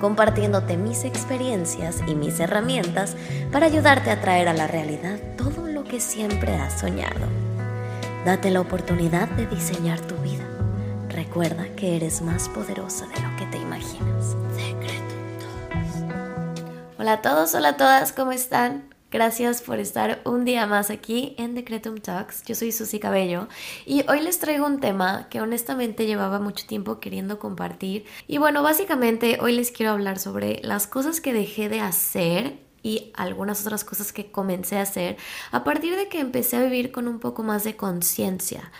compartiéndote mis experiencias y mis herramientas para ayudarte a traer a la realidad todo lo que siempre has soñado. Date la oportunidad de diseñar tu vida. Recuerda que eres más poderosa de lo que te imaginas. Hola a todos, hola a todas, ¿cómo están? Gracias por estar un día más aquí en Decretum Talks. Yo soy Susy Cabello y hoy les traigo un tema que honestamente llevaba mucho tiempo queriendo compartir. Y bueno, básicamente hoy les quiero hablar sobre las cosas que dejé de hacer y algunas otras cosas que comencé a hacer a partir de que empecé a vivir con un poco más de conciencia.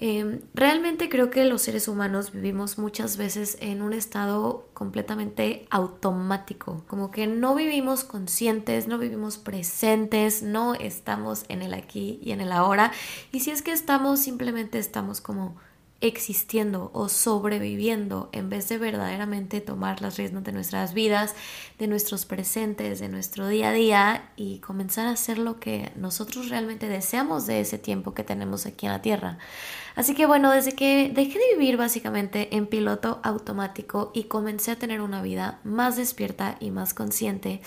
Em, realmente creo que los seres humanos vivimos muchas veces en un estado completamente automático, como que no vivimos conscientes, no vivimos presentes, no estamos en el aquí y en el ahora. Y si es que estamos, simplemente estamos como existiendo o sobreviviendo en vez de verdaderamente tomar las riendas de nuestras vidas, de nuestros presentes, de nuestro día a día y comenzar a hacer lo que nosotros realmente deseamos de ese tiempo que tenemos aquí en la Tierra. Así que bueno, desde que dejé de vivir básicamente en piloto automático y comencé a tener una vida más despierta y más consciente,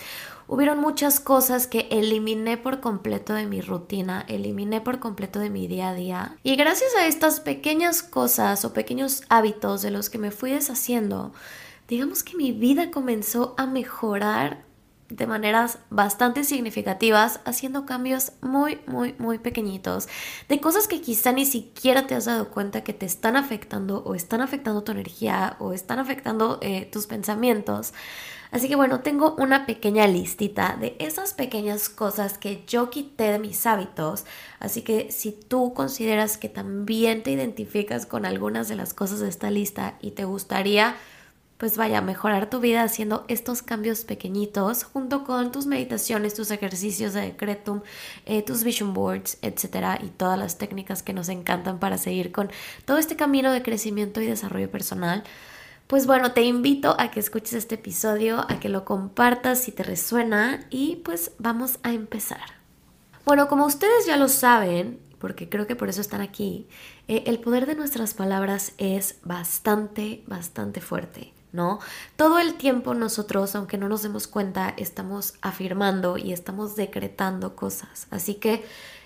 hubieron muchas cosas que eliminé por completo de mi rutina, eliminé por completo de mi día a día. Y gracias a estas pequeñas cosas o pequeños hábitos de los que me fui deshaciendo, digamos que mi vida comenzó a mejorar de maneras bastante significativas, haciendo cambios muy, muy, muy pequeñitos, de cosas que quizá ni siquiera te has dado cuenta que te están afectando o están afectando tu energía o están afectando eh, tus pensamientos. Así que bueno, tengo una pequeña listita de esas pequeñas cosas que yo quité de mis hábitos. Así que si tú consideras que también te identificas con algunas de las cosas de esta lista y te gustaría pues vaya a mejorar tu vida haciendo estos cambios pequeñitos junto con tus meditaciones, tus ejercicios de decretum, eh, tus vision boards, etcétera, y todas las técnicas que nos encantan para seguir con todo este camino de crecimiento y desarrollo personal. Pues bueno, te invito a que escuches este episodio, a que lo compartas si te resuena y pues vamos a empezar. Bueno, como ustedes ya lo saben, porque creo que por eso están aquí, eh, el poder de nuestras palabras es bastante, bastante fuerte. ¿no? Todo el tiempo nosotros, aunque no nos demos cuenta, estamos afirmando y estamos decretando cosas. Así que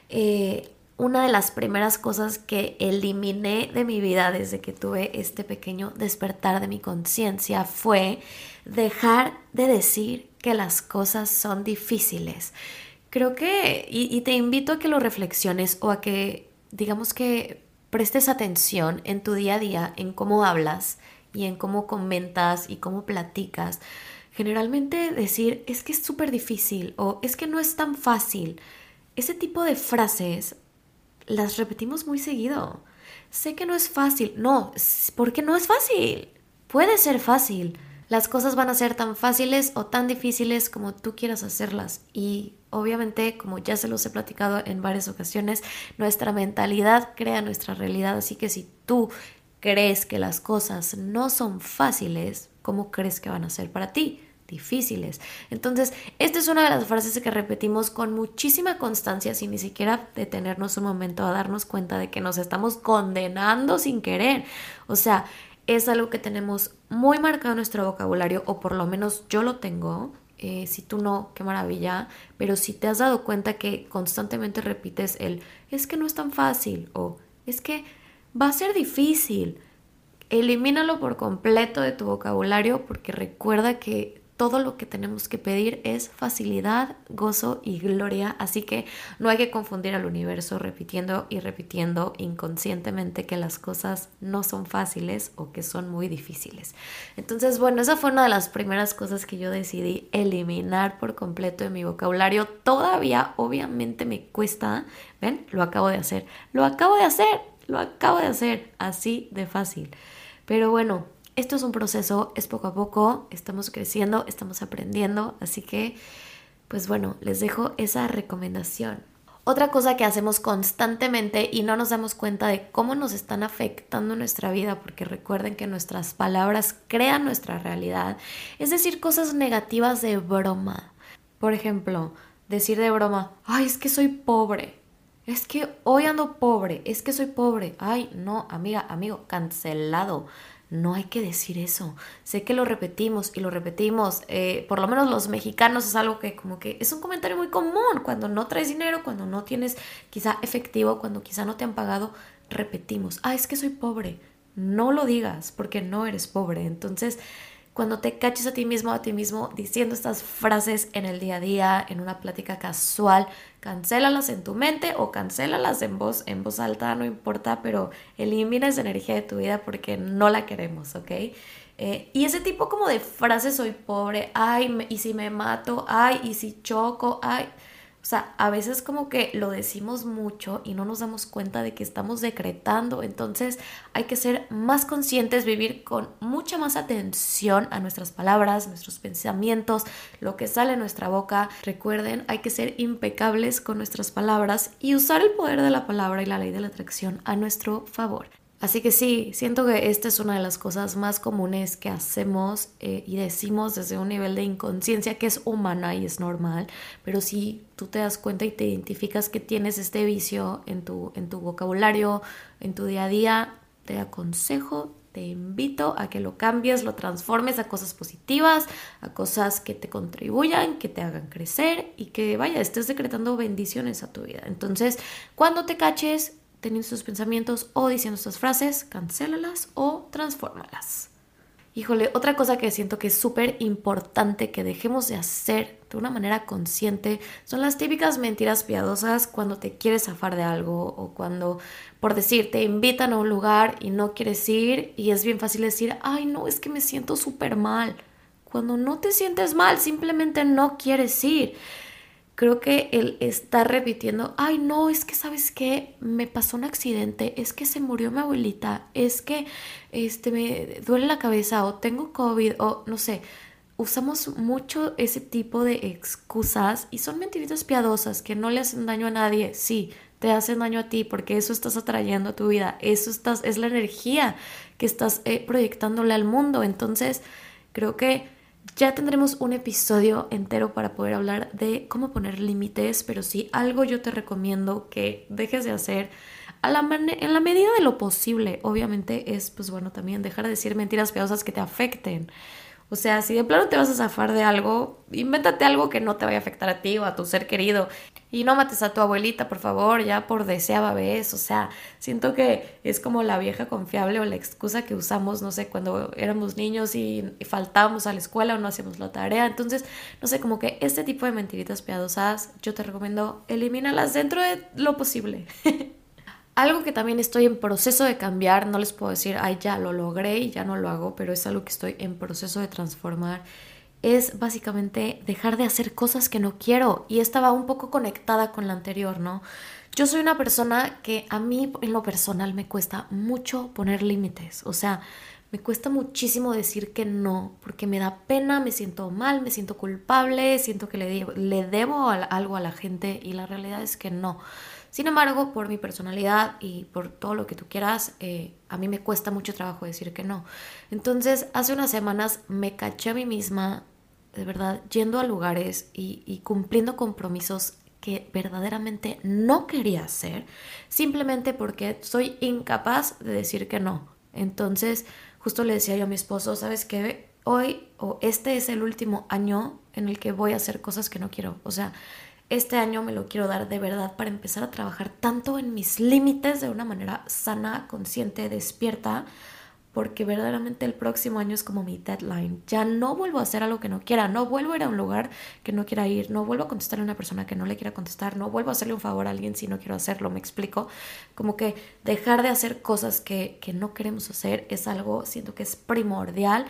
eh, una de las primeras cosas que eliminé de mi vida desde que tuve este pequeño despertar de mi conciencia fue dejar de decir que las cosas son difíciles. Creo que, y te invito a que lo reflexiones o a que, digamos que prestes atención en tu día a día, en cómo hablas, y en cómo comentas y cómo platicas, generalmente decir es que es súper difícil o es que no es tan fácil. Ese tipo de frases las repetimos muy seguido. Sé que no es fácil. No, porque no es fácil. Puede ser fácil. Las cosas van a ser tan fáciles o tan difíciles como tú quieras hacerlas. Y obviamente, como ya se los he platicado en varias ocasiones, nuestra mentalidad crea nuestra realidad. Así que si tú crees que las cosas no son fáciles, ¿cómo crees que van a ser para ti? Difíciles. Entonces, esta es una de las frases que repetimos con muchísima constancia sin ni siquiera detenernos un momento a darnos cuenta de que nos estamos condenando sin querer. O sea, es algo que tenemos muy marcado en nuestro vocabulario, o por lo menos yo lo tengo. Eh, si tú no, qué maravilla. Pero si te has dado cuenta que constantemente repites el es que no es tan fácil o es que va a ser difícil. Elimínalo por completo de tu vocabulario porque recuerda que todo lo que tenemos que pedir es facilidad, gozo y gloria, así que no hay que confundir al universo repitiendo y repitiendo inconscientemente que las cosas no son fáciles o que son muy difíciles. Entonces, bueno, esa fue una de las primeras cosas que yo decidí eliminar por completo de mi vocabulario. Todavía, obviamente, me cuesta, ven, lo acabo de hacer, lo acabo de hacer, lo acabo de hacer, así de fácil. Pero bueno, esto es un proceso, es poco a poco, estamos creciendo, estamos aprendiendo, así que pues bueno, les dejo esa recomendación. Otra cosa que hacemos constantemente y no nos damos cuenta de cómo nos están afectando nuestra vida, porque recuerden que nuestras palabras crean nuestra realidad, es decir cosas negativas de broma. Por ejemplo, decir de broma, ay, es que soy pobre. Es que hoy ando pobre, es que soy pobre. Ay, no, amiga, amigo, cancelado. No hay que decir eso. Sé que lo repetimos y lo repetimos. Eh, por lo menos los mexicanos es algo que como que es un comentario muy común. Cuando no traes dinero, cuando no tienes quizá efectivo, cuando quizá no te han pagado, repetimos. Ah, es que soy pobre. No lo digas porque no eres pobre. Entonces, cuando te caches a ti mismo, a ti mismo, diciendo estas frases en el día a día, en una plática casual, cancélalas en tu mente o cancélalas en voz, en voz alta, no importa, pero elimina esa energía de tu vida porque no la queremos, ¿ok? Eh, y ese tipo como de frases, soy pobre, ay, y si me mato, ay, y si choco, ay, o sea, a veces como que lo decimos mucho y no nos damos cuenta de que estamos decretando. Entonces hay que ser más conscientes, vivir con mucha más atención a nuestras palabras, nuestros pensamientos, lo que sale de nuestra boca. Recuerden, hay que ser impecables con nuestras palabras y usar el poder de la palabra y la ley de la atracción a nuestro favor. Así que sí, siento que esta es una de las cosas más comunes que hacemos eh, y decimos desde un nivel de inconsciencia que es humana y es normal, pero si tú te das cuenta y te identificas que tienes este vicio en tu, en tu vocabulario, en tu día a día, te aconsejo, te invito a que lo cambies, lo transformes a cosas positivas, a cosas que te contribuyan, que te hagan crecer y que vaya, estés decretando bendiciones a tu vida. Entonces, cuando te caches, teniendo sus pensamientos o diciendo estas frases, cancélalas o transfórmalas. Híjole, otra cosa que siento que es súper importante que dejemos de hacer de una manera consciente son las típicas mentiras piadosas cuando te quieres zafar de algo o cuando, por decir, te invitan a un lugar y no quieres ir y es bien fácil decir, ay no, es que me siento súper mal. Cuando no te sientes mal, simplemente no quieres ir creo que el estar repitiendo, ay no, es que sabes qué, me pasó un accidente, es que se murió mi abuelita, es que este, me duele la cabeza o tengo COVID o no sé, usamos mucho ese tipo de excusas y son mentiritas piadosas que no le hacen daño a nadie, sí, te hacen daño a ti porque eso estás atrayendo a tu vida, eso estás, es la energía que estás eh, proyectándole al mundo, entonces creo que ya tendremos un episodio entero para poder hablar de cómo poner límites, pero sí algo yo te recomiendo que dejes de hacer en la medida de lo posible. Obviamente es, pues bueno, también dejar de decir mentiras piadosas que te afecten. O sea, si de plano te vas a zafar de algo, invéntate algo que no te vaya a afectar a ti o a tu ser querido. Y no mates a tu abuelita, por favor, ya por deseaba vez. O sea, siento que es como la vieja confiable o la excusa que usamos, no sé, cuando éramos niños y, faltábamos a la escuela o no hacíamos la tarea. Entonces, no sé, como que este tipo de mentiritas piadosas, yo te recomiendo elimínalas dentro de lo posible. Algo que también estoy en proceso de cambiar, no les puedo decir, ay, ya lo logré y ya no lo hago, pero es algo que estoy en proceso de transformar, es básicamente dejar de hacer cosas que no quiero. Y estaba un poco conectada con la anterior, ¿no? Yo soy una persona que a mí en lo personal me cuesta mucho poner límites, o sea, me cuesta muchísimo decir que no, porque me da pena, me siento mal, me siento culpable, siento que le, le debo algo a la gente y la realidad es que no. Sin embargo, por mi personalidad y por todo lo que tú quieras, eh, a mí me cuesta mucho trabajo decir que no. Entonces, hace unas semanas me caché a mí misma, de verdad, yendo a lugares y, cumpliendo compromisos que verdaderamente no quería hacer, simplemente porque soy incapaz de decir que no. Entonces, justo le decía yo a mi esposo, ¿sabes qué? Hoy o este es el último año en el que voy a hacer cosas que no quiero. O sea, este año me lo quiero dar de verdad para empezar a trabajar tanto en mis límites de una manera sana, consciente, despierta, porque verdaderamente el próximo año es como mi deadline. Ya no vuelvo a hacer algo que no quiera, no vuelvo a ir a un lugar que no quiera ir, no vuelvo a contestarle a una persona que no le quiera contestar, no vuelvo a hacerle un favor a alguien si no quiero hacerlo, me explico. Como que dejar de hacer cosas que, que no queremos hacer es algo, siento que es primordial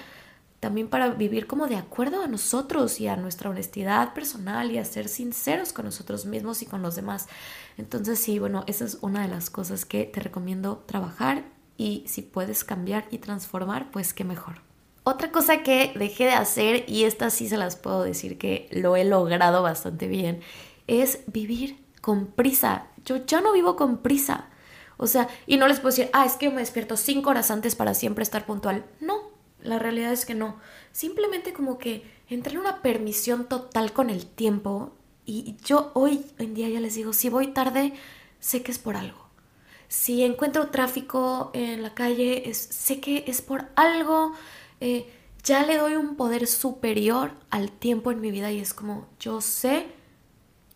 también para vivir como de acuerdo a nosotros y a nuestra honestidad personal y a ser sinceros con nosotros mismos y con los demás. Entonces sí, bueno, esa es una de las cosas que te recomiendo trabajar y si puedes cambiar y transformar, pues qué mejor. Otra cosa que dejé de hacer, y esta sí se las puedo decir que lo he logrado bastante bien, es vivir con prisa. Yo ya no vivo con prisa. O sea, y no les puedo decir, ah, es que me despierto cinco horas antes para siempre estar puntual. No, la realidad es que no. Simplemente como que entré en una permisión total con el tiempo y yo hoy en día ya les digo, si voy tarde, sé que es por algo. Si encuentro tráfico en la calle, sé que es por algo. Eh, ya le doy un poder superior al tiempo en mi vida y es como yo sé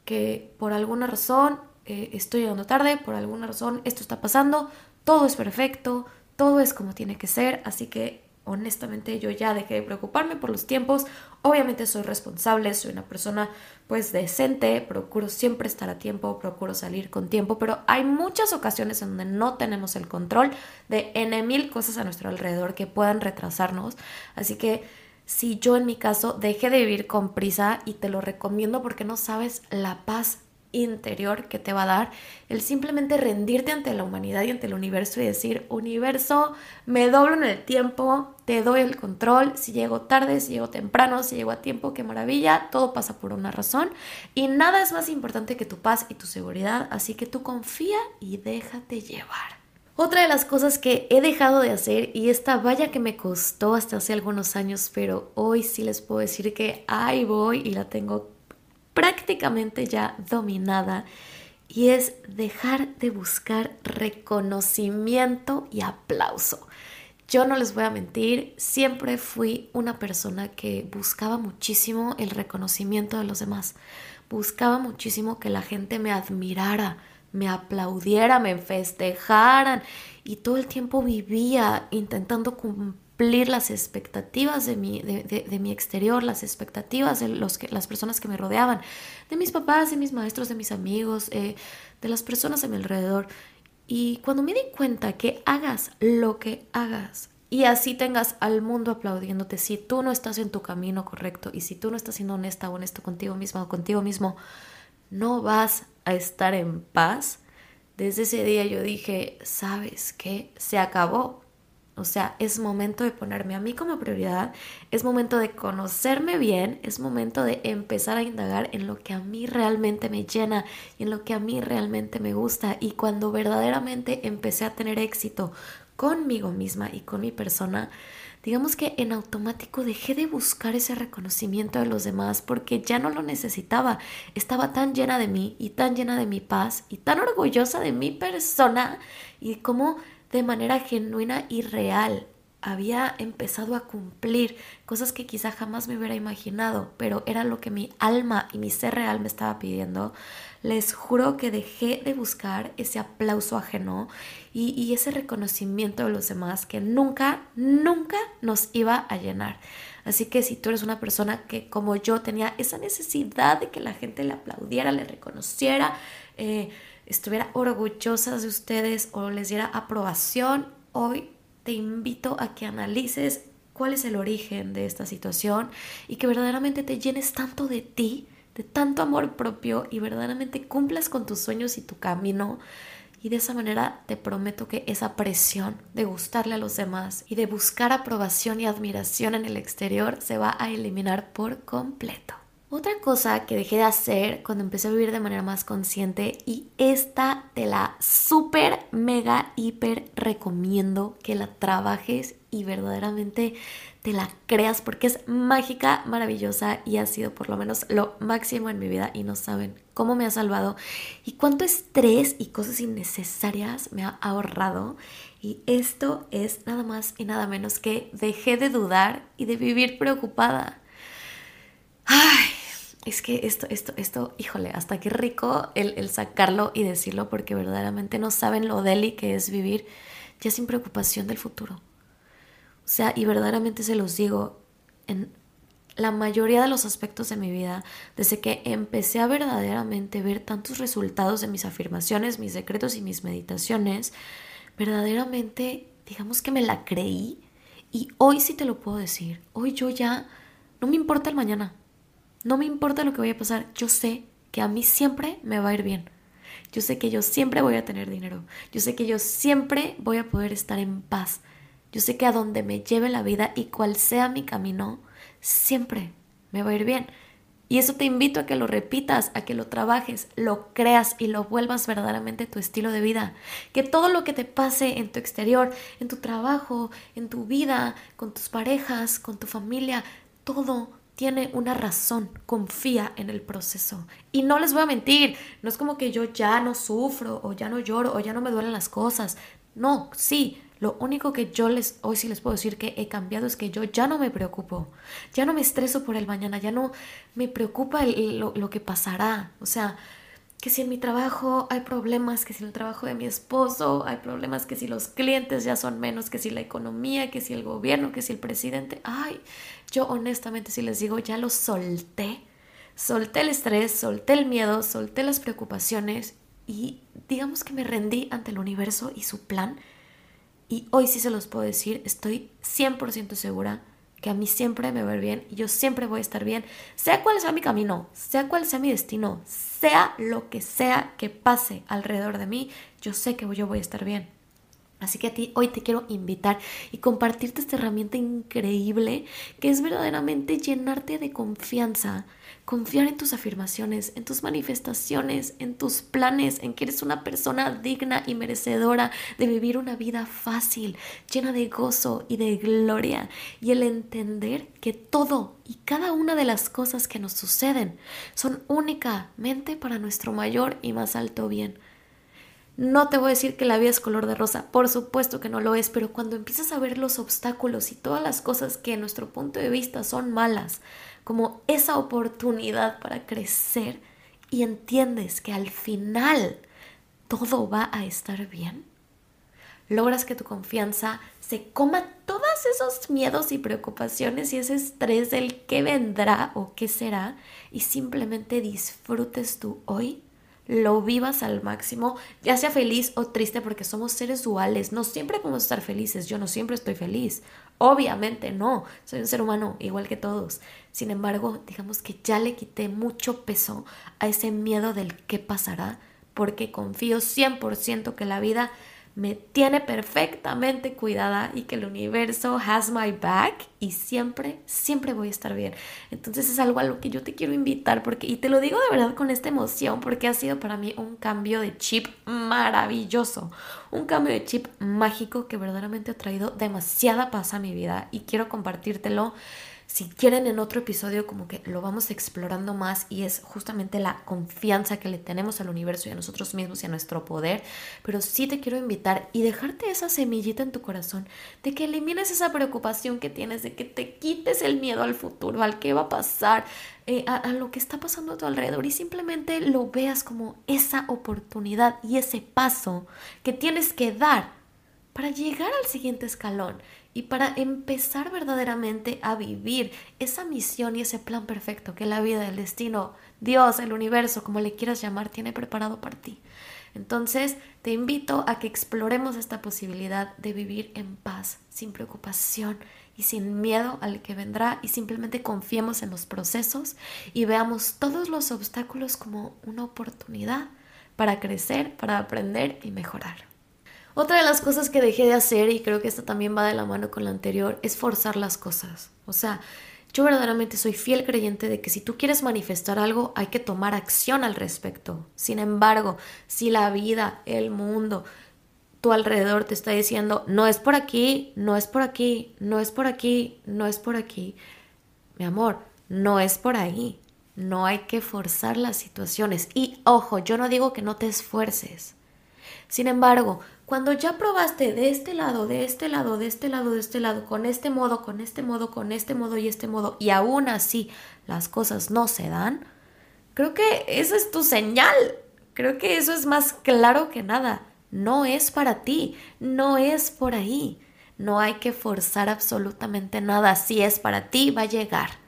que por alguna razón eh, estoy llegando tarde, por alguna razón esto está pasando, todo es perfecto, todo es como tiene que ser, así que honestamente yo ya dejé de preocuparme por los tiempos. Obviamente soy responsable, soy una persona pues decente, procuro siempre estar a tiempo, procuro salir con tiempo, pero hay muchas ocasiones en donde no tenemos el control de N mil cosas a nuestro alrededor que puedan retrasarnos. Así que si yo en mi caso dejé de vivir con prisa y te lo recomiendo porque no sabes la paz interior que te va a dar el simplemente rendirte ante la humanidad y ante el universo y decir, universo, me doblo en el tiempo, te doy el control, si llego tarde, si llego temprano, si llego a tiempo, qué maravilla, todo pasa por una razón y nada es más importante que tu paz y tu seguridad, así que tú confía y déjate llevar. Otra de las cosas que he dejado de hacer, y esta vaya que me costó hasta hace algunos años, pero hoy sí les puedo decir que ahí voy y la tengo prácticamente ya dominada y es dejar de buscar reconocimiento y aplauso. Yo no les voy a mentir, siempre fui una persona que buscaba muchísimo el reconocimiento de los demás. Buscaba muchísimo que la gente me admirara, me aplaudiera, me festejaran y todo el tiempo vivía intentando cumplir las expectativas de mi, de, mi exterior, las expectativas de los que, las personas que me rodeaban, de mis papás, de mis maestros, de mis amigos, eh, de las personas a mi alrededor. Y cuando me di cuenta que hagas lo que hagas y así tengas al mundo aplaudiéndote, si tú no estás en tu camino correcto y si tú no estás siendo honesta o honesto contigo misma o contigo mismo, no vas a estar en paz. Desde ese día yo dije, ¿sabes qué? Se acabó o sea, es momento de ponerme a mí como prioridad, es momento de conocerme bien, es momento de empezar a indagar en lo que a mí realmente me llena y en lo que a mí realmente me gusta. Y cuando verdaderamente empecé a tener éxito conmigo misma y con mi persona, digamos que en automático dejé de buscar ese reconocimiento de los demás porque ya no lo necesitaba. Estaba tan llena de mí y tan llena de mi paz y tan orgullosa de mi persona y como de manera genuina y real. Había empezado a cumplir cosas que quizá jamás me hubiera imaginado, pero era lo que mi alma y mi ser real me estaba pidiendo. Les juro que dejé de buscar ese aplauso ajeno y, y ese reconocimiento de los demás que nunca, nunca nos iba a llenar. Así que si tú eres una persona que como yo tenía esa necesidad de que la gente le aplaudiera, le reconociera, eh, estuviera orgullosa de ustedes o les diera aprobación, hoy te invito a que analices cuál es el origen de esta situación y que verdaderamente te llenes tanto de ti, de tanto amor propio y verdaderamente cumplas con tus sueños y tu camino. Y de esa manera te prometo que esa presión de gustarle a los demás y de buscar aprobación y admiración en el exterior se va a eliminar por completo. Otra cosa que dejé de hacer cuando empecé a vivir de manera más consciente y esta te la súper, mega, hiper recomiendo que la trabajes y verdaderamente te la creas porque es mágica, maravillosa y ha sido por lo menos lo máximo en mi vida y no saben cómo me ha salvado y cuánto estrés y cosas innecesarias me ha ahorrado. Y esto es nada más y nada menos que dejé de dudar y de vivir preocupada. Ay, es que esto, esto, esto, híjole, hasta qué rico el, sacarlo y decirlo porque verdaderamente no saben lo deli que es vivir ya sin preocupación del futuro. O sea, y verdaderamente se los digo, en la mayoría de los aspectos de mi vida, desde que empecé a verdaderamente ver tantos resultados de mis afirmaciones, mis decretos y mis meditaciones, verdaderamente, digamos que me la creí y hoy sí te lo puedo decir, hoy yo ya, no me importa el mañana, no me importa lo que vaya a pasar, yo sé que a mí siempre me va a ir bien. Yo sé que yo siempre voy a tener dinero. Yo sé que yo siempre voy a poder estar en paz. Yo sé que a donde me lleve la vida y cual sea mi camino, siempre me va a ir bien. Y eso te invito a que lo repitas, a que lo trabajes, lo creas y lo vuelvas verdaderamente tu estilo de vida. Que todo lo que te pase en tu exterior, en tu trabajo, en tu vida, con tus parejas, con tu familia, todo tiene una razón, confía en el proceso. Y no les voy a mentir, no es como que yo ya no sufro o ya no lloro o ya no me duelen las cosas. No, sí, lo único que yo les, hoy sí les puedo decir que he cambiado es que yo ya no me preocupo, ya no me estreso por el mañana, ya no me preocupa lo, lo que pasará. O sea, que si en mi trabajo hay problemas, que si en el trabajo de mi esposo hay problemas, que si los clientes ya son menos, que si la economía, que si el gobierno, que si el presidente, ay, yo honestamente si les digo, ya lo solté, solté el estrés, solté el miedo, solté las preocupaciones y digamos que me rendí ante el universo y su plan. Y hoy sí se los puedo decir, estoy 100% segura que a mí siempre me va a ir bien y yo siempre voy a estar bien, sea cual sea mi camino, sea cual sea mi destino, sea lo que sea que pase alrededor de mí, yo sé que yo voy a estar bien. Así que a ti hoy te quiero invitar y compartirte esta herramienta increíble que es verdaderamente llenarte de confianza, confiar en tus afirmaciones, en tus manifestaciones, en tus planes, en que eres una persona digna y merecedora de vivir una vida fácil, llena de gozo y de gloria, y el entender que todo y cada una de las cosas que nos suceden son únicamente para nuestro mayor y más alto bien. No te voy a decir que la vida es color de rosa, por supuesto que no lo es, pero cuando empiezas a ver los obstáculos y todas las cosas que en nuestro punto de vista son malas, como esa oportunidad para crecer y entiendes que al final todo va a estar bien, logras que tu confianza se coma todos esos miedos y preocupaciones y ese estrés del qué vendrá o qué será y simplemente disfrutes tu hoy lo vivas al máximo, ya sea feliz o triste, porque somos seres duales, no siempre podemos estar felices, yo no siempre estoy feliz, obviamente no, soy un ser humano igual que todos, sin embargo, digamos que ya le quité mucho peso a ese miedo del qué pasará, porque confío 100% que la vida me tiene perfectamente cuidada y que el universo has my back y siempre, siempre voy a estar bien. Entonces es algo a lo que yo te quiero invitar porque, y te lo digo de verdad con esta emoción porque ha sido para mí un cambio de chip maravilloso, un cambio de chip mágico que verdaderamente ha traído demasiada paz a mi vida y quiero compartírtelo si quieren en otro episodio como que lo vamos explorando más y es justamente la confianza que le tenemos al universo y a nosotros mismos y a nuestro poder, pero sí te quiero invitar y dejarte esa semillita en tu corazón de que elimines esa preocupación que tienes, de que te quites el miedo al futuro, al qué va a pasar, eh, a, a lo que está pasando a tu alrededor y simplemente lo veas como esa oportunidad y ese paso que tienes que dar para llegar al siguiente escalón y para empezar verdaderamente a vivir esa misión y ese plan perfecto que la vida, el destino, Dios, el universo, como le quieras llamar, tiene preparado para ti. Entonces, te invito a que exploremos esta posibilidad de vivir en paz, sin preocupación y sin miedo al que vendrá y simplemente confiemos en los procesos y veamos todos los obstáculos como una oportunidad para crecer, para aprender y mejorar. Otra de las cosas que dejé de hacer, y creo que esta también va de la mano con la anterior, es forzar las cosas. O sea, yo verdaderamente soy fiel creyente de que si tú quieres manifestar algo, hay que tomar acción al respecto. Sin embargo, si la vida, el mundo, tu alrededor te está diciendo, no es por aquí, no es por aquí, no es por aquí, no es por aquí, mi amor, no es por ahí. No hay que forzar las situaciones. Y ojo, yo no digo que no te esfuerces. Sin embargo, cuando ya probaste de este lado, de este lado, de este lado, de este lado, con este modo, con este modo, con este modo y este modo, y aún así las cosas no se dan, creo que esa es tu señal. Creo que eso es más claro que nada. No es para ti, no es por ahí. No hay que forzar absolutamente nada. Si es para ti, va a llegar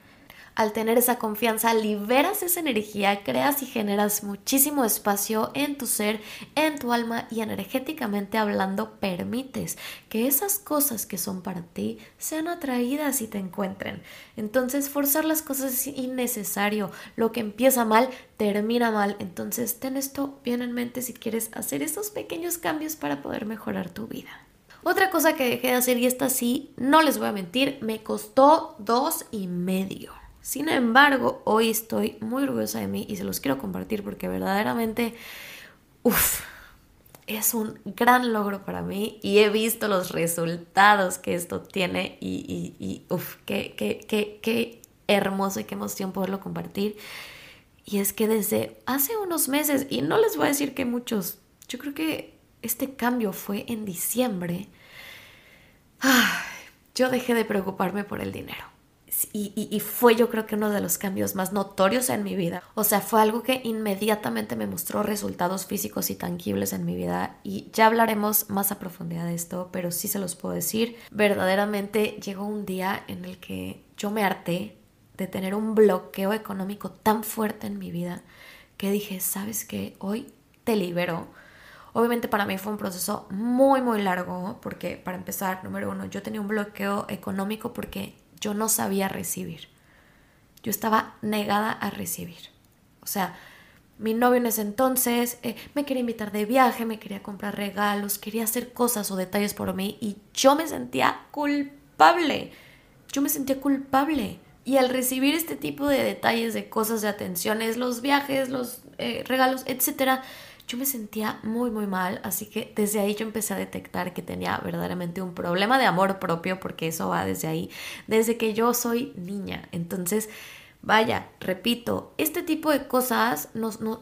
al tener esa confianza, liberas esa energía, creas y generas muchísimo espacio en tu ser, en tu alma y energéticamente hablando, permites que esas cosas que son para ti sean atraídas y te encuentren. Entonces, forzar las cosas es innecesario. Lo que empieza mal, termina mal. Entonces, ten esto bien en mente si quieres hacer esos pequeños cambios para poder mejorar tu vida. Otra cosa que dejé de hacer, y esta sí, no les voy a mentir, me costó dos y medio. Sin embargo, hoy estoy muy orgullosa de mí y se los quiero compartir porque verdaderamente, es un gran logro para mí y he visto los resultados que esto tiene y, y, uff, qué, qué, qué, qué hermoso y qué emoción poderlo compartir. Y es que desde hace unos meses, y no les voy a decir que muchos, yo creo que este cambio fue en diciembre, yo dejé de preocuparme por el dinero. Y, fue yo creo que uno de los cambios más notorios en mi vida. O sea, fue algo que inmediatamente me mostró resultados físicos y tangibles en mi vida. Y ya hablaremos más a profundidad de esto, pero sí se los puedo decir. Verdaderamente llegó un día en el que yo me harté de tener un bloqueo económico tan fuerte en mi vida que dije, ¿sabes qué? Hoy te libero. Obviamente para mí fue un proceso muy, muy largo porque para empezar, número uno, yo tenía un bloqueo económico porque yo no sabía recibir. Yo estaba negada a recibir. O sea, mi novio en ese entonces eh, me quería invitar de viaje, me quería comprar regalos, quería hacer cosas o detalles por mí y yo me sentía culpable. Yo me sentía culpable. Y al recibir este tipo de detalles, de cosas, de atenciones, los viajes, los eh, regalos, etcétera, yo me sentía muy muy mal, así que desde ahí yo empecé a detectar que tenía verdaderamente un problema de amor propio, porque eso va desde ahí, desde que yo soy niña. Entonces, Vaya, repito, este tipo de cosas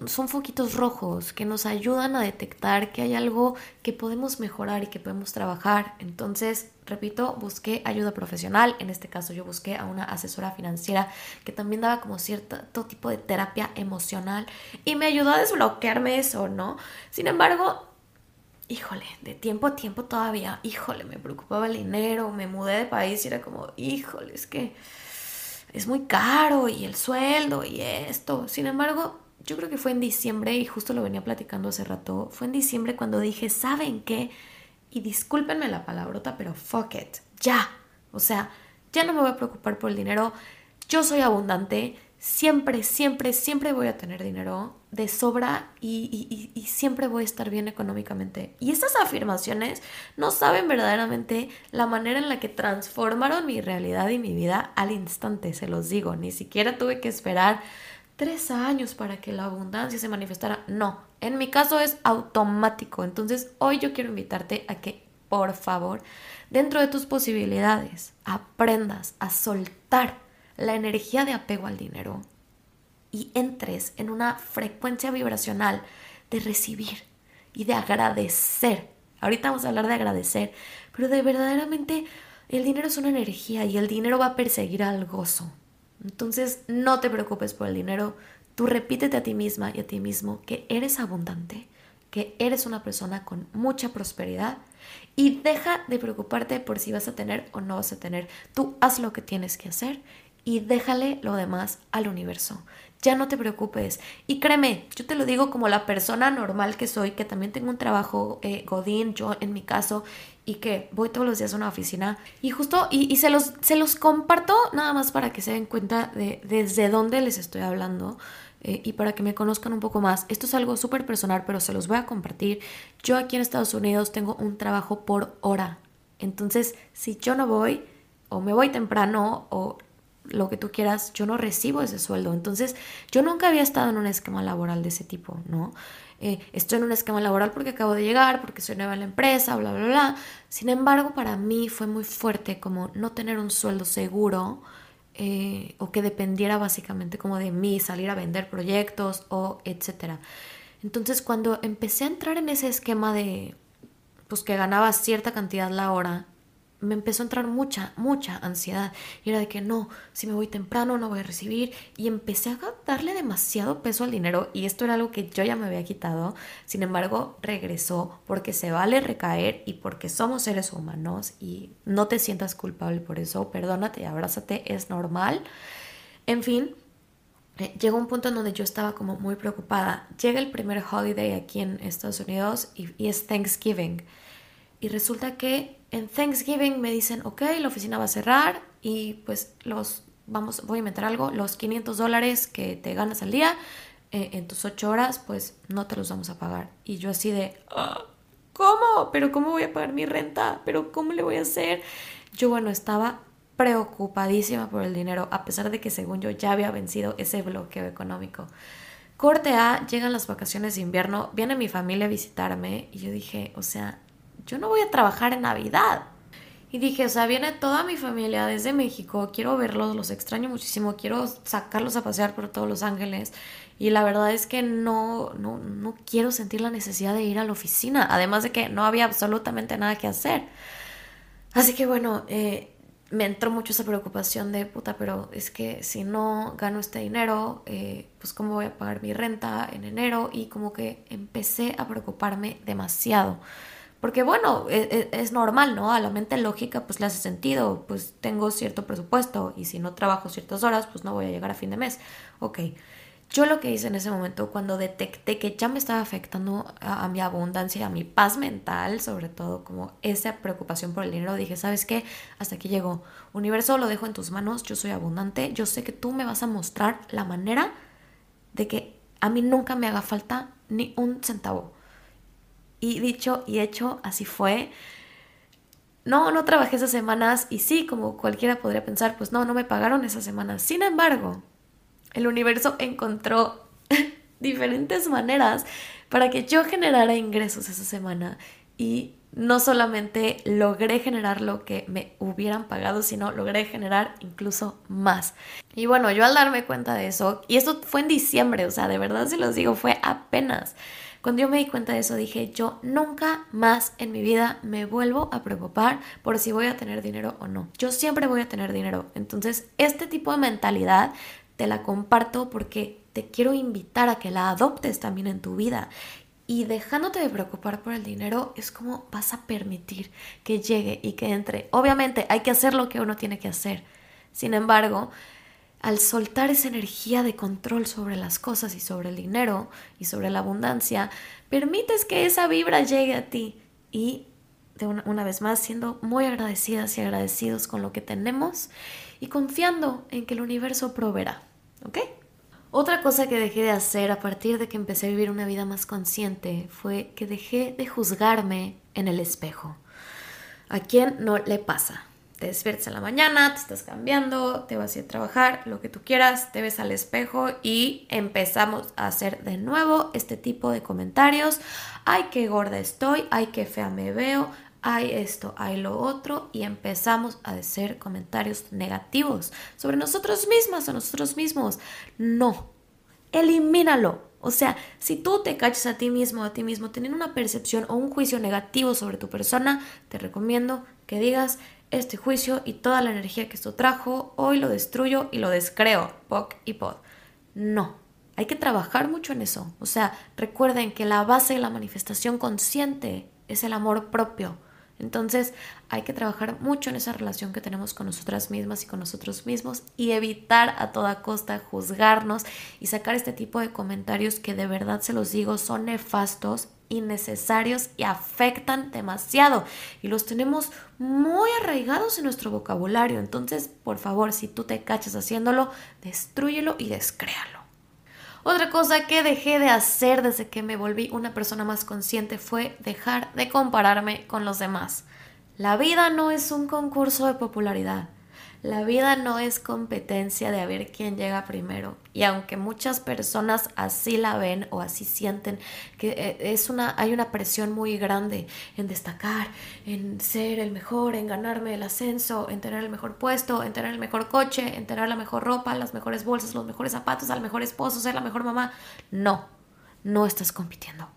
son foquitos rojos que nos ayudan a detectar que hay algo que podemos mejorar y que podemos trabajar. Entonces, repito, busqué ayuda profesional. En este caso, yo busqué a una asesora financiera que también daba como cierto tipo de terapia emocional y me ayudó a desbloquearme eso, ¿no? Sin embargo, híjole, de tiempo a tiempo todavía, híjole, me preocupaba el dinero, me mudé de país y era como, híjole, es que es muy caro y el sueldo y esto. Sin embargo, yo creo que fue en diciembre y justo lo venía platicando hace rato, fue en diciembre cuando dije, ¿saben qué? Y discúlpenme la palabrota, pero fuck it, ya. O sea, ya no me voy a preocupar por el dinero. Yo soy abundante, siempre, siempre, siempre voy a tener dinero de sobra y, siempre voy a estar bien económicamente. Y estas afirmaciones no saben verdaderamente la manera en la que transformaron mi realidad y mi vida al instante, se los digo. Ni siquiera tuve que esperar tres años para que la abundancia se manifestara. No, en mi caso es automático. Entonces hoy yo quiero invitarte a que, por favor, dentro de tus posibilidades, aprendas a soltar la energía de apego al dinero y entres en una frecuencia vibracional de recibir y de agradecer. Ahorita vamos a hablar de agradecer, pero de verdaderamente el dinero es una energía y el dinero va a perseguir al gozo. Entonces no te preocupes por el dinero, tú repítete a ti misma y a ti mismo que eres abundante, que eres una persona con mucha prosperidad y deja de preocuparte por si vas a tener o no vas a tener. Tú haz lo que tienes que hacer y déjale lo demás al universo. Ya no te preocupes. Y créeme, yo te lo digo como la persona normal que soy, que también tengo un trabajo eh, godín, yo en mi caso, y que voy todos los días a una oficina. Y justo, y, se, los, se los comparto nada más para que se den cuenta de desde dónde les estoy hablando. Eh, y para que me conozcan un poco más. Esto es algo súper personal, pero se los voy a compartir. Yo aquí en Estados Unidos tengo un trabajo por hora. Entonces, si yo no voy, o me voy temprano, o lo que tú quieras, yo no recibo ese sueldo. Entonces, yo nunca había estado en un esquema laboral de ese tipo, ¿no? Eh, estoy en un esquema laboral porque acabo de llegar, porque soy nueva en la empresa, bla, bla, bla. Sin embargo, para mí fue muy fuerte como no tener un sueldo seguro eh, o que dependiera básicamente como de mí, salir a vender proyectos o etcétera. Entonces, cuando empecé a entrar en ese esquema de, pues que ganaba cierta cantidad la hora, me empezó a entrar mucha, mucha ansiedad. Y era de que no, si me voy temprano no voy a recibir. Y empecé a darle demasiado peso al dinero y esto era algo que yo ya me había quitado. Sin embargo, regresó porque se vale recaer y porque somos seres humanos y no te sientas culpable por eso. Perdónate, abrázate, es normal. En fin, eh, llegó un punto en donde yo estaba como muy preocupada. Llega el primer holiday aquí en Estados Unidos y, y es Thanksgiving. Y resulta que en Thanksgiving me dicen, ok, la oficina va a cerrar y pues los, vamos, voy a inventar algo, los 500 dólares que te ganas al día eh, en tus 8 horas, pues no te los vamos a pagar. Y yo así de, ah, ¿cómo? ¿Pero cómo voy a pagar mi renta? ¿Pero cómo le voy a hacer? Yo, bueno, estaba preocupadísima por el dinero, a pesar de que según yo ya había vencido ese bloqueo económico. Corte A, llegan las vacaciones de invierno, viene mi familia a visitarme y yo dije, o sea, yo no voy a trabajar en Navidad. Y dije, o sea, viene toda mi familia desde México, quiero verlos, los extraño muchísimo, quiero sacarlos a pasear por todos Los Ángeles. Y la verdad es que no, no, no quiero sentir la necesidad de ir a la oficina, además de que no había absolutamente nada que hacer. Así que bueno, eh, me entró mucho esa preocupación de puta, pero es que si no gano este dinero, eh, pues cómo voy a pagar mi renta en enero y como que empecé a preocuparme demasiado. Porque bueno, es, e, es, normal, ¿no? A la mente lógica pues le hace sentido, pues tengo cierto presupuesto y si no trabajo ciertas horas pues no voy a llegar a fin de mes. Ok, yo lo que hice en ese momento, cuando detecté que ya me estaba afectando a, mi abundancia, a mi paz mental, sobre todo como esa preocupación por el dinero, dije, ¿sabes qué? Hasta aquí llegó. Universo, lo dejo en tus manos, yo soy abundante, yo sé que tú me vas a mostrar la manera de que a mí nunca me haga falta ni un centavo. Y dicho y hecho, así fue. No, no trabajé esas semanas y sí, como cualquiera podría pensar, pues no, no me pagaron esas semanas. Sin embargo, el universo encontró diferentes maneras para que yo generara ingresos esa semana y no solamente logré generar lo que me hubieran pagado, sino logré generar incluso más. Y bueno, yo al darme cuenta de eso, y esto fue en diciembre, o sea, de verdad se los digo, fue apenas. Cuando yo me di cuenta de eso, dije, yo nunca más en mi vida me vuelvo a preocupar por si voy a tener dinero o no. Yo siempre voy a tener dinero. Entonces, este tipo de mentalidad te la comparto porque te quiero invitar a que la adoptes también en tu vida. Y dejándote de preocupar por el dinero es como vas a permitir que llegue y que entre. Obviamente hay que hacer lo que uno tiene que hacer. Sin embargo, al soltar esa energía de control sobre las cosas y sobre el dinero y sobre la abundancia, permites que esa vibra llegue a ti y de una, vez más siendo muy agradecidas y agradecidos con lo que tenemos y confiando en que el universo proveerá. ¿Ok? Otra cosa que dejé de hacer a partir de que empecé a vivir una vida más consciente fue que dejé de juzgarme en el espejo. ¿A quién no le pasa? Te despiertas en la mañana, te estás cambiando, te vas a ir a trabajar, lo que tú quieras, te ves al espejo y empezamos a hacer de nuevo este tipo de comentarios. Ay, qué gorda estoy, ay, qué fea me veo, hay esto, hay lo otro, y empezamos a hacer comentarios negativos sobre nosotros mismas o nosotros mismos. No, elimínalo. O sea, si tú te cachas a ti mismo a ti mismo teniendo una percepción o un juicio negativo sobre tu persona, te recomiendo que digas este juicio y toda la energía que esto trajo, hoy lo destruyo y lo descreo, POC y POD. No, hay que trabajar mucho en eso. O sea, recuerden que la base de la manifestación consciente es el amor propio. Entonces hay que trabajar mucho en esa relación que tenemos con nosotras mismas y con nosotros mismos y evitar a toda costa juzgarnos y sacar este tipo de comentarios que de verdad se los digo son nefastos innecesarios y afectan demasiado y los tenemos muy arraigados en nuestro vocabulario. Entonces, por favor, si tú te cachas haciéndolo, destruyelo y descréalo. Otra cosa que dejé de hacer desde que me volví una persona más consciente fue dejar de compararme con los demás. La vida no es un concurso de popularidad. La vida no es competencia de a ver quién llega primero. Y aunque muchas personas así la ven o así sienten, que eh, es una, hay una presión muy grande en destacar, en ser el mejor, en ganarme el ascenso, en tener el mejor puesto, en tener el mejor coche, en tener la mejor ropa, las mejores bolsas, los mejores zapatos, al mejor esposo, ser la mejor mamá. No, no estás compitiendo.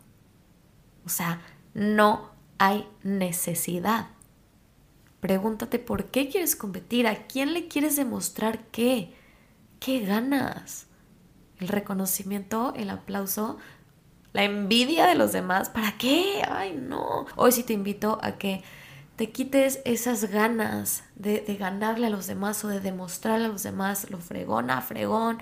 O sea, no hay necesidad. Pregúntate por qué quieres competir, a quién le quieres demostrar qué, qué ganas. El reconocimiento, el aplauso, la envidia de los demás, ¿para qué? Ay, no. Hoy sí te invito a que te quites esas ganas de, ganarle a los demás o de demostrarle a los demás lo fregona, fregón,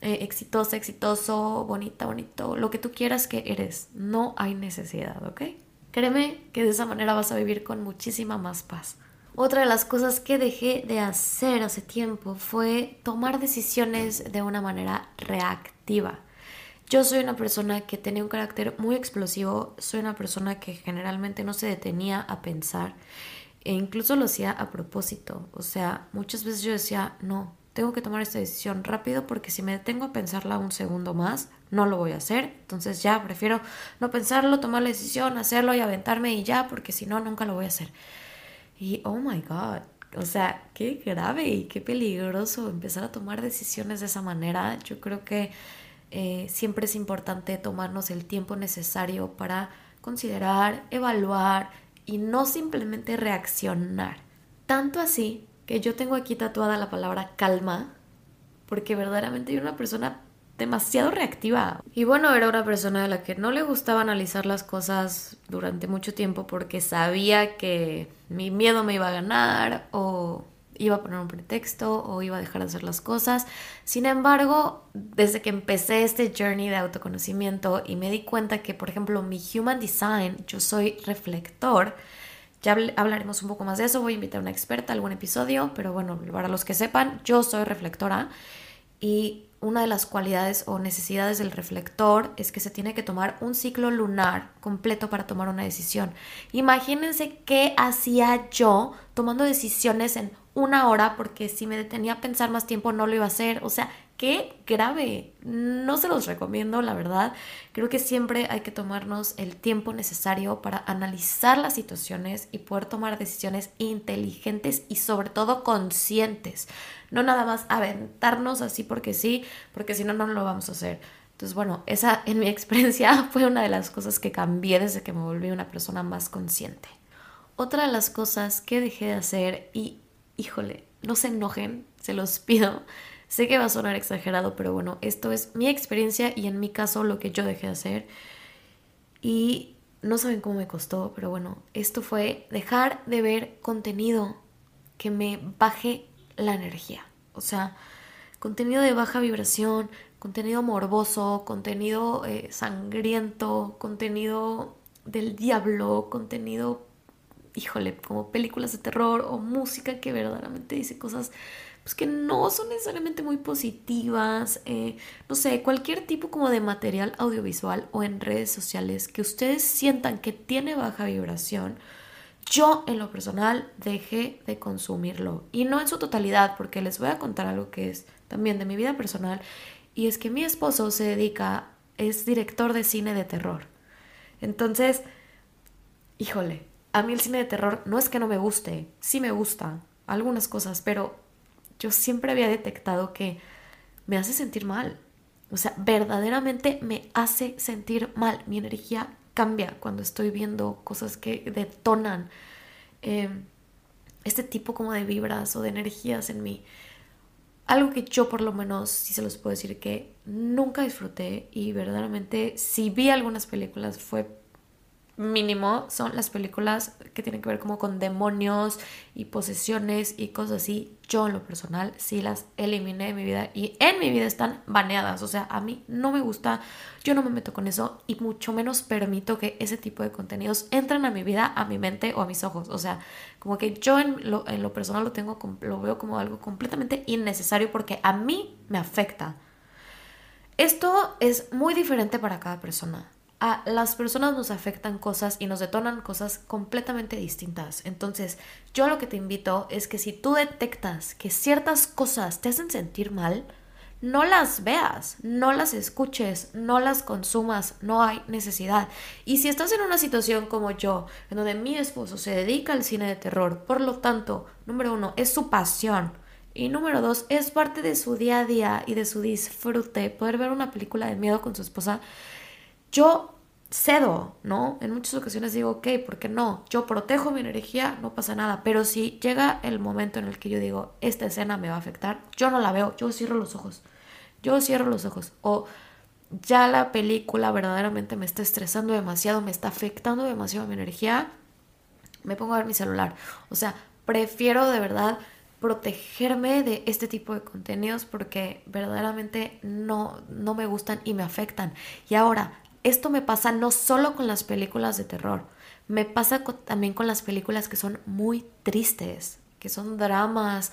eh, exitosa, exitoso, bonita, bonito, lo que tú quieras que eres. No hay necesidad, ¿ok? Créeme que de esa manera vas a vivir con muchísima más paz. Otra de las cosas que dejé de hacer hace tiempo fue tomar decisiones de una manera reactiva. Yo soy una persona que tenía un carácter muy explosivo, soy una persona que generalmente no se detenía a pensar e incluso lo hacía a propósito. O sea, muchas veces yo decía, no, tengo que tomar esta decisión rápido porque si me detengo a pensarla un segundo más, no lo voy a hacer. Entonces ya prefiero no pensarlo, tomar la decisión, hacerlo y aventarme y ya, porque si no, nunca lo voy a hacer. Y oh my god, o sea, qué grave y qué peligroso empezar a tomar decisiones de esa manera. Yo creo que eh, siempre es importante tomarnos el tiempo necesario para considerar, evaluar y no simplemente reaccionar. Tanto así que yo tengo aquí tatuada la palabra calma, porque verdaderamente yo una persona demasiado reactiva. Y bueno, era una persona a la que no le gustaba analizar las cosas durante mucho tiempo porque sabía que mi miedo me iba a ganar o iba a poner un pretexto o iba a dejar de hacer las cosas. Sin embargo, desde que empecé este journey de autoconocimiento y me di cuenta que, por ejemplo, mi human design, yo soy reflector, ya hablaremos un poco más de eso, voy a invitar a una experta a algún episodio, pero bueno, para los que sepan, yo soy reflectora y una de las cualidades o necesidades del reflector es que se tiene que tomar un ciclo lunar completo para tomar una decisión. Imagínense qué hacía yo tomando decisiones en una hora porque si me detenía a pensar más tiempo no lo iba a hacer. O sea, qué grave. No se los recomiendo, la verdad. Creo que siempre hay que tomarnos el tiempo necesario para analizar las situaciones y poder tomar decisiones inteligentes y sobre todo conscientes. No nada más aventarnos así porque sí, porque si no, no lo vamos a hacer. Entonces, bueno, esa en mi experiencia fue una de las cosas que cambié desde que me volví una persona más consciente. Otra de las cosas que dejé de hacer y híjole, no se enojen, se los pido. Sé que va a sonar exagerado, pero bueno, esto es mi experiencia y en mi caso lo que yo dejé de hacer. Y no saben cómo me costó, pero bueno, esto fue dejar de ver contenido que me baje la energía. O sea, contenido de baja vibración, contenido morboso, contenido eh, sangriento, contenido del diablo, contenido híjole, como películas de terror o música que verdaderamente dice cosas pues que no son necesariamente muy positivas, eh, no sé, cualquier tipo como de material audiovisual o en redes sociales que ustedes sientan que tiene baja vibración, yo en lo personal dejé de consumirlo y no en su totalidad porque les voy a contar algo que es también de mi vida personal y es que mi esposo se dedica, es director de cine de terror. Entonces, híjole, a mí el cine de terror no es que no me guste, sí me gusta algunas cosas, pero yo siempre había detectado que me hace sentir mal. O sea, verdaderamente me hace sentir mal. Mi energía cambia cuando estoy viendo cosas que detonan em, este tipo como de vibras o de energías en mí. Algo que yo por lo menos sí se los puedo decir que nunca disfruté y verdaderamente si vi algunas películas fue mínimo son las películas que tienen que ver como con demonios y posesiones y cosas así. Yo en lo personal sí las eliminé de mi vida y en mi vida están baneadas. O sea, a mí no me gusta, yo no me meto con eso y mucho menos permito que ese tipo de contenidos entren a mi vida, a mi mente o a mis ojos. O sea, como que yo en lo, en lo personal lo, tengo, lo veo como algo completamente innecesario porque a mí me afecta. Esto es muy diferente para cada persona a las personas nos afectan cosas y nos detonan cosas completamente distintas. Entonces, yo lo que te invito es que si tú detectas que ciertas cosas te hacen sentir mal, no las veas, no las escuches, no las consumas, no hay necesidad. Y si estás en una situación como yo, en donde mi esposo se dedica al cine de terror, por lo tanto, número uno, es su pasión. Y número dos, es parte de su día a día y de su disfrute poder ver una película de miedo con su esposa. Yo cedo, ¿no? En muchas ocasiones digo, ok, ¿por qué no? Yo protejo mi energía, no pasa nada, pero si llega el momento en el que yo digo, esta escena me va a afectar, yo no la veo, yo cierro los ojos, yo cierro los ojos, o ya la película verdaderamente me está estresando demasiado, me está afectando demasiado mi energía, me pongo a ver mi celular, o sea, prefiero de verdad protegerme de este tipo de contenidos porque verdaderamente no, no me gustan y me afectan. Y ahora, esto me pasa no solo con las películas de terror, me pasa también con las películas que son muy tristes, que son dramas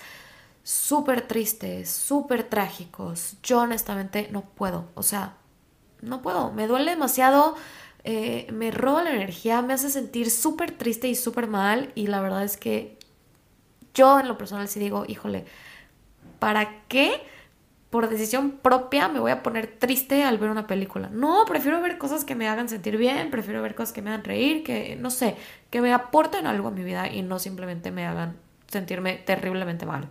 súper tristes, súper trágicos. Yo honestamente no puedo, o sea, no puedo, me duele demasiado, eh, me roba la energía, me hace sentir súper triste y súper mal y la verdad es que yo en lo personal sí digo, híjole, ¿para qué? Por decisión propia me voy a poner triste al ver una película. No, prefiero ver cosas que me hagan sentir bien, prefiero ver cosas que me hagan reír, que no sé, que me aporten algo a mi vida y no simplemente me hagan sentirme terriblemente mal.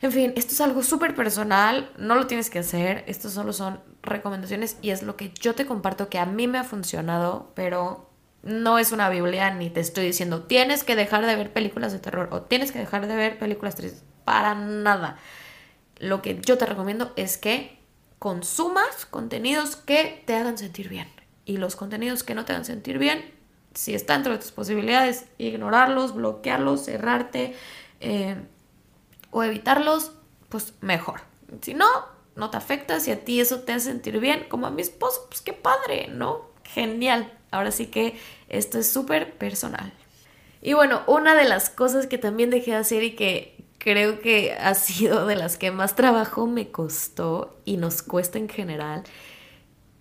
En fin, esto es algo súper personal, no lo tienes que hacer, estos solo son recomendaciones y es lo que yo te comparto que a mí me ha funcionado, pero no es una Biblia ni te estoy diciendo tienes que dejar de ver películas de terror o tienes que dejar de ver películas tristes, para nada lo que yo te recomiendo es que consumas contenidos que te hagan sentir bien. Y los contenidos que no te hagan sentir bien, si está dentro de tus posibilidades, ignorarlos, bloquearlos, cerrarte eh, o evitarlos, pues mejor. Si no, no te afecta, si a ti eso te hace sentir bien, como a mi esposo, pues qué padre, ¿no? Genial. Ahora sí que esto es súper personal. Y bueno, una de las cosas que también dejé de hacer y que creo que ha sido de las que más trabajo me costó y nos cuesta en general,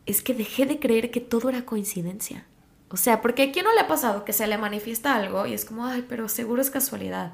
es que dejé de creer que todo era coincidencia. O sea, porque a quién no le ha pasado que se le manifiesta algo y es como, ay, pero seguro es casualidad.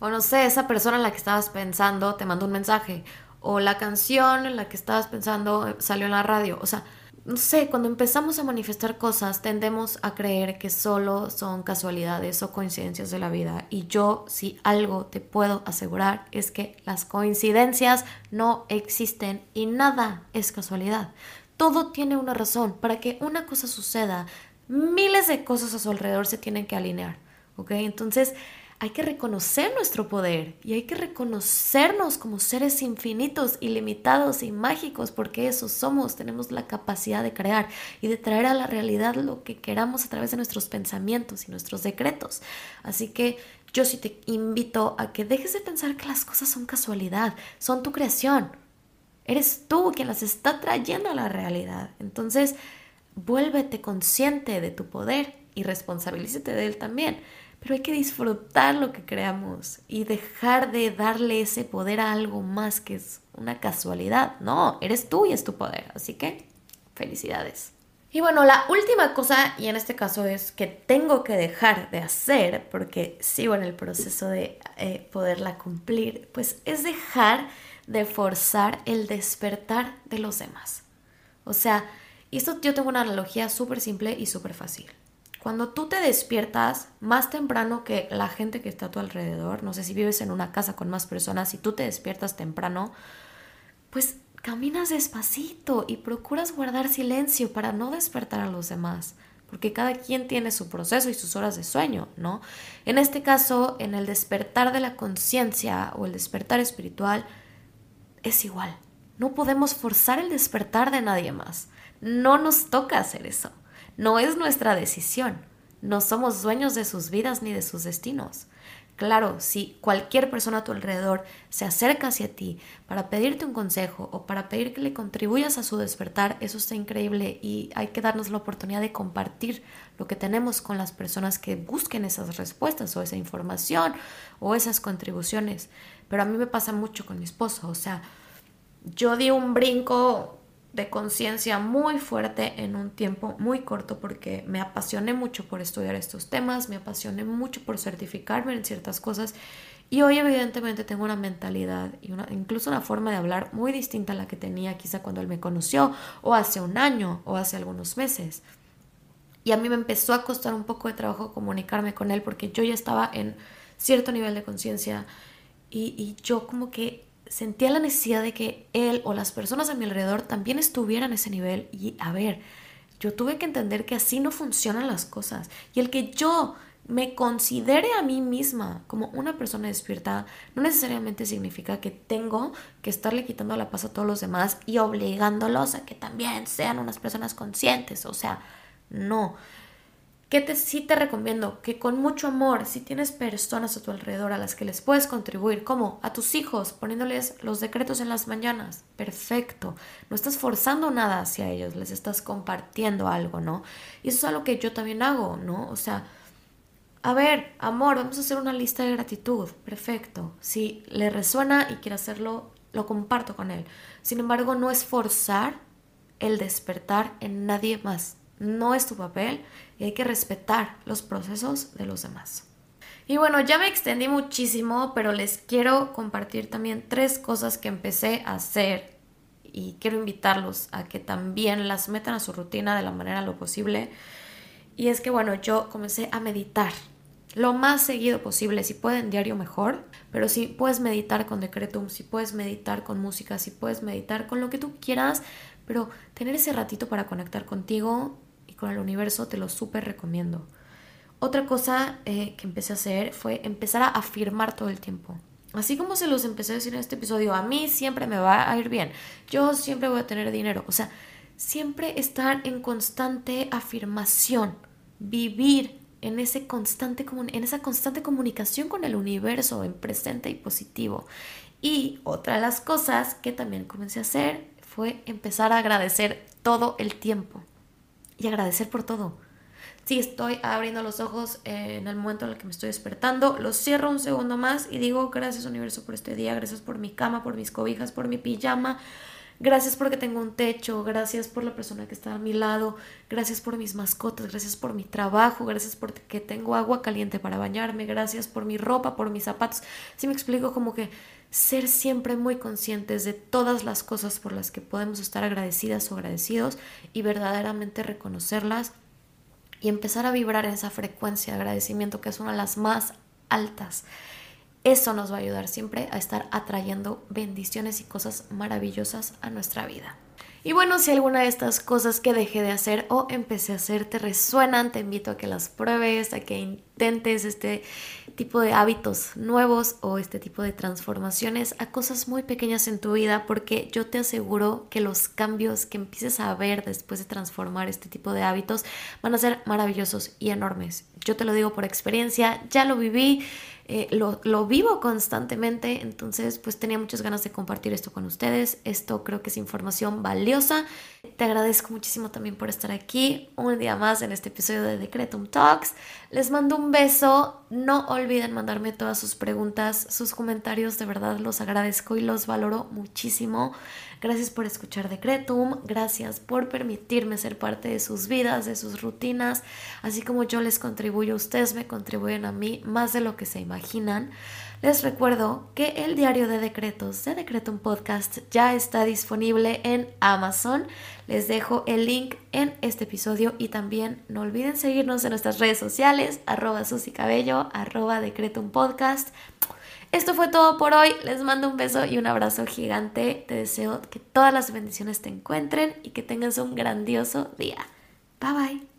O no sé, esa persona en la que estabas pensando te mandó un mensaje. O la canción en la que estabas pensando salió en la radio. O sea, no sé, cuando empezamos a manifestar cosas tendemos a creer que solo son casualidades o coincidencias de la vida. Y yo, si algo te puedo asegurar, es que las coincidencias no existen y nada es casualidad. Todo tiene una razón. Para que una cosa suceda, miles de cosas a su alrededor se tienen que alinear. ¿Ok? Entonces, hay que reconocer nuestro poder y hay que reconocernos como seres infinitos, ilimitados y mágicos, porque eso somos, tenemos la capacidad de crear y de traer a la realidad lo que queramos a través de nuestros pensamientos y nuestros decretos. Así que yo sí te invito a que dejes de pensar que las cosas son casualidad, son tu creación. Eres tú quien las está trayendo a la realidad. Entonces, vuélvete consciente de tu poder y responsabilízate de él también pero hay que disfrutar lo que creamos y dejar de darle ese poder a algo más que es una casualidad. No, eres tú y es tu poder. Así que felicidades. Y bueno, la última cosa, y en este caso es que tengo que dejar de hacer, porque sigo en el proceso de eh, poderla cumplir, pues es dejar de forzar el despertar de los demás. O sea, esto yo tengo una analogía súper simple y súper fácil. Cuando tú te despiertas más temprano que la gente que está a tu alrededor, no sé si vives en una casa con más personas, si tú te despiertas temprano, pues caminas despacito y procuras guardar silencio para no despertar a los demás, porque cada quien tiene su proceso y sus horas de sueño, ¿no? En este caso, en el despertar de la conciencia o el despertar espiritual, es igual. No podemos forzar el despertar de nadie más. No nos toca hacer eso. No es nuestra decisión. No somos dueños de sus vidas ni de sus destinos. Claro, si cualquier persona a tu alrededor se acerca hacia ti para pedirte un consejo o para pedir que le contribuyas a su despertar, eso está increíble y hay que darnos la oportunidad de compartir lo que tenemos con las personas que busquen esas respuestas o esa información o esas contribuciones. Pero a mí me pasa mucho con mi esposo, o sea, yo di un brinco de conciencia muy fuerte en un tiempo muy corto porque me apasioné mucho por estudiar estos temas, me apasioné mucho por certificarme en ciertas cosas y hoy evidentemente tengo una mentalidad y una, incluso una forma de hablar muy distinta a la que tenía quizá cuando él me conoció o hace un año o hace algunos meses. Y a mí me empezó a costar un poco de trabajo comunicarme con él porque yo ya estaba en cierto nivel de conciencia y, y yo como que sentía la necesidad de que él o las personas a mi alrededor también estuvieran a ese nivel y a ver, yo tuve que entender que así no funcionan las cosas y el que yo me considere a mí misma como una persona despierta no necesariamente significa que tengo que estarle quitando la paz a todos los demás y obligándolos a que también sean unas personas conscientes, o sea, no. ¿Qué te, sí te recomiendo? Que con mucho amor, si tienes personas a tu alrededor a las que les puedes contribuir, como a tus hijos, poniéndoles los decretos en las mañanas, perfecto. No estás forzando nada hacia ellos, les estás compartiendo algo, ¿no? Y eso es algo que yo también hago, ¿no? O sea, a ver, amor, vamos a hacer una lista de gratitud, perfecto. Si le resuena y quiere hacerlo, lo comparto con él. Sin embargo, no es forzar el despertar en nadie más. No es tu papel y hay que respetar los procesos de los demás. Y bueno, ya me extendí muchísimo, pero les quiero compartir también tres cosas que empecé a hacer y quiero invitarlos a que también las metan a su rutina de la manera lo posible. Y es que bueno, yo comencé a meditar lo más seguido posible, si pueden diario mejor, pero si puedes meditar con decretum, si puedes meditar con música, si puedes meditar con lo que tú quieras, pero tener ese ratito para conectar contigo con el universo te lo súper recomiendo. Otra cosa eh, que empecé a hacer fue empezar a afirmar todo el tiempo. Así como se los empecé a decir en este episodio, a mí siempre me va a ir bien, yo siempre voy a tener dinero, o sea, siempre estar en constante afirmación, vivir en, ese constante, en esa constante comunicación con el universo, en presente y positivo. Y otra de las cosas que también comencé a hacer fue empezar a agradecer todo el tiempo y agradecer por todo. Si estoy abriendo los ojos en el momento en el que me estoy despertando, los cierro un segundo más y digo gracias universo por este día, gracias por mi cama, por mis cobijas, por mi pijama, Gracias porque tengo un techo, gracias por la persona que está a mi lado, gracias por mis mascotas, gracias por mi trabajo, gracias porque tengo agua caliente para bañarme, gracias por mi ropa, por mis zapatos. Si me explico como que ser siempre muy conscientes de todas las cosas por las que podemos estar agradecidas o agradecidos y verdaderamente reconocerlas y empezar a vibrar en esa frecuencia de agradecimiento que es una de las más altas. Eso nos va a ayudar siempre a estar atrayendo bendiciones y cosas maravillosas a nuestra vida. Y bueno, si alguna de estas cosas que dejé de hacer o empecé a hacer te resuenan, te invito a que las pruebes, a que intentes este tipo de hábitos nuevos o este tipo de transformaciones a cosas muy pequeñas en tu vida, porque yo te aseguro que los cambios que empieces a ver después de transformar este tipo de hábitos van a ser maravillosos y enormes. Yo te lo digo por experiencia, ya lo viví. Eh, lo, lo, vivo constantemente, entonces pues tenía muchas ganas de compartir esto con ustedes. Esto creo que es información valiosa. Te agradezco muchísimo también por estar aquí un día más en este episodio de Decretum Talks. Les mando un beso. No olviden mandarme todas sus preguntas, sus comentarios. De verdad los agradezco y los valoro muchísimo. Gracias por escuchar Decretum. Gracias por permitirme ser parte de sus vidas, de sus rutinas. Así como yo les contribuyo, ustedes me contribuyen a mí más de lo que se imaginan. Les recuerdo que el diario de decretos de Decretum Podcast ya está disponible en Amazon. Les dejo el link en este episodio y también no olviden seguirnos en nuestras redes sociales, arroba Cabello, arroba Decretum Podcast. Esto fue todo por hoy. Les mando un beso y un abrazo gigante. Te deseo que todas las bendiciones te encuentren y que tengas un grandioso día. Bye bye.